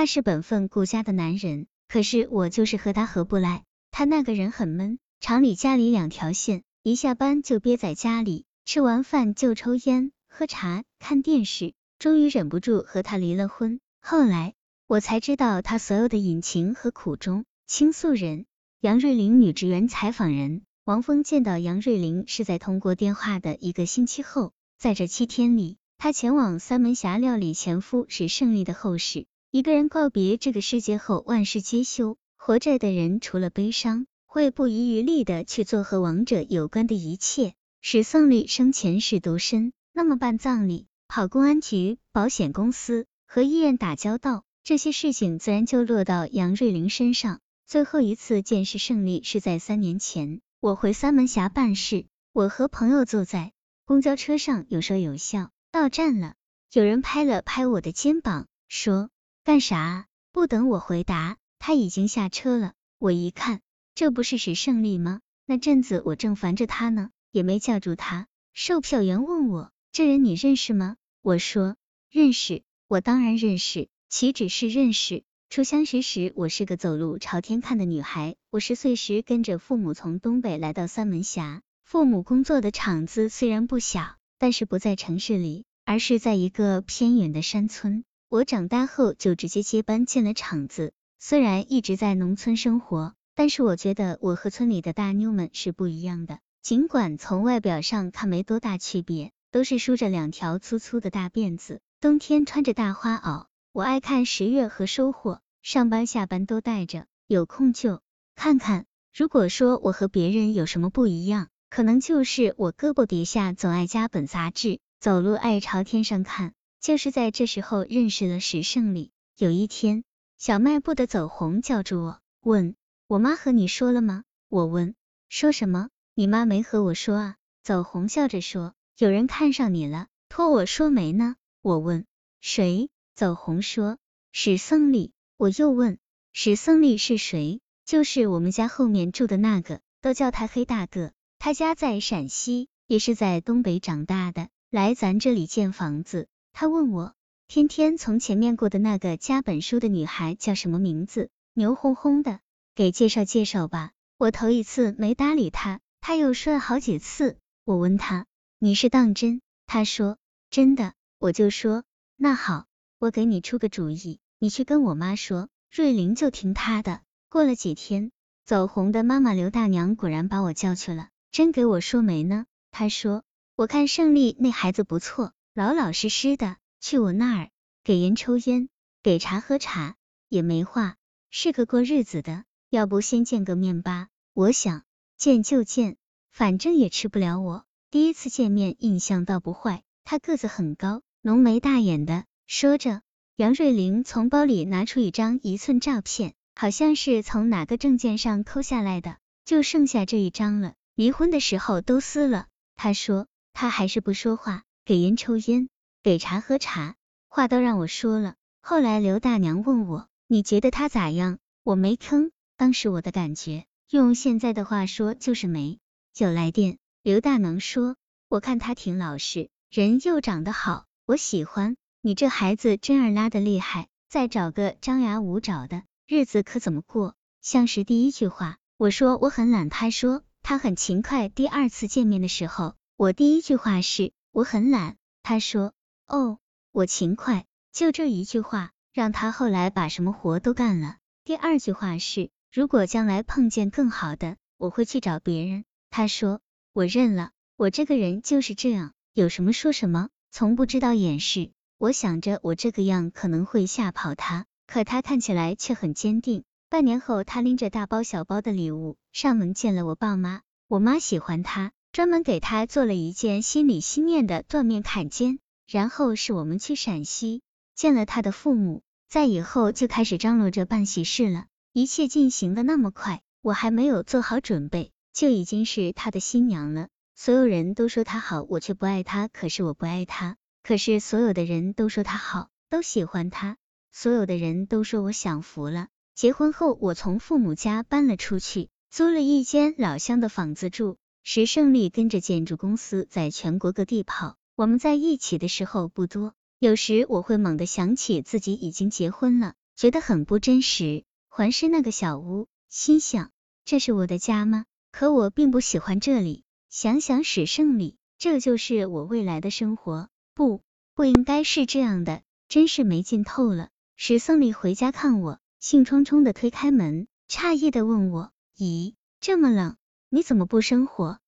他是本分顾家的男人，可是我就是和他合不来。他那个人很闷，厂里家里两条线，一下班就憋在家里，吃完饭就抽烟、喝茶、看电视，终于忍不住和他离了婚。后来我才知道他所有的隐情和苦衷。倾诉人：杨瑞玲女职员采访人。王峰见到杨瑞玲是在通过电话的一个星期后，在这七天里，他前往三门峡料理前夫史胜利的后事。一个人告别这个世界后，万事皆休。活着的人除了悲伤，会不遗余力的去做和亡者有关的一切。史胜利生前是独身，那么办葬礼、跑公安局、保险公司和医院打交道，这些事情自然就落到杨瑞玲身上。最后一次见史胜利是在三年前，我回三门峡办事，我和朋友坐在公交车上，有说有笑。到站了，有人拍了拍我的肩膀，说。干啥？不等我回答，他已经下车了。我一看，这不是史胜利吗？那阵子我正烦着他呢，也没叫住他。售票员问我，这人你认识吗？我说认识，我当然认识，岂止是认识。初相识时，我是个走路朝天看的女孩。我十岁时跟着父母从东北来到三门峡，父母工作的厂子虽然不小，但是不在城市里，而是在一个偏远的山村。我长大后就直接接班进了厂子，虽然一直在农村生活，但是我觉得我和村里的大妞们是不一样的。尽管从外表上看没多大区别，都是梳着两条粗粗的大辫子，冬天穿着大花袄。我爱看十月和收获，上班下班都带着，有空就看看。如果说我和别人有什么不一样，可能就是我胳膊底下总爱夹本杂志，走路爱朝天上看。就是在这时候认识了史胜利。有一天，小卖部的走红叫住我，问我妈和你说了吗？我问说什么？你妈没和我说啊。走红笑着说，有人看上你了，托我说媒呢。我问谁？走红说史胜利。我又问史胜利是谁？就是我们家后面住的那个，都叫他黑大个。他家在陕西，也是在东北长大的，来咱这里建房子。他问我，天天从前面过的那个夹本书的女孩叫什么名字？牛哄哄的，给介绍介绍吧。我头一次没搭理他，他又说了好几次。我问他，你是当真？他说真的。我就说，那好，我给你出个主意，你去跟我妈说，瑞玲就听他的。过了几天，走红的妈妈刘大娘果然把我叫去了，真给我说媒呢。她说，我看胜利那孩子不错。老老实实的去我那儿，给人抽烟，给茶喝茶，也没话，是个过日子的。要不先见个面吧？我想见就见，反正也吃不了我。第一次见面印象倒不坏，他个子很高，浓眉大眼的。说着，杨瑞玲从包里拿出一张一寸照片，好像是从哪个证件上抠下来的，就剩下这一张了。离婚的时候都撕了。他说他还是不说话。给烟抽烟，给茶喝茶，话都让我说了。后来刘大娘问我，你觉得他咋样？我没吭。当时我的感觉，用现在的话说就是没。有来电，刘大能说，我看他挺老实，人又长得好，我喜欢。你这孩子真儿拉的厉害，再找个张牙舞爪的，日子可怎么过？像是第一句话，我说我很懒，他说他很勤快。第二次见面的时候，我第一句话是。我很懒，他说，哦，我勤快，就这一句话，让他后来把什么活都干了。第二句话是，如果将来碰见更好的，我会去找别人。他说，我认了，我这个人就是这样，有什么说什么，从不知道掩饰。我想着我这个样可能会吓跑他，可他看起来却很坚定。半年后，他拎着大包小包的礼物上门见了我爸妈，我妈喜欢他。专门给他做了一件心里心念的缎面坎肩，然后是我们去陕西见了他的父母，在以后就开始张罗着办喜事了。一切进行的那么快，我还没有做好准备，就已经是他的新娘了。所有人都说他好，我却不爱他。可是我不爱他，可是所有的人都说他好，都喜欢他。所有的人都说我享福了。结婚后，我从父母家搬了出去，租了一间老乡的房子住。石胜利跟着建筑公司在全国各地跑，我们在一起的时候不多，有时我会猛地想起自己已经结婚了，觉得很不真实。环视那个小屋，心想这是我的家吗？可我并不喜欢这里。想想史胜利，这就是我未来的生活。不，不应该是这样的，真是没劲透了。史胜利回家看我，兴冲冲的推开门，诧异的问我：“咦，这么冷，你怎么不生火？”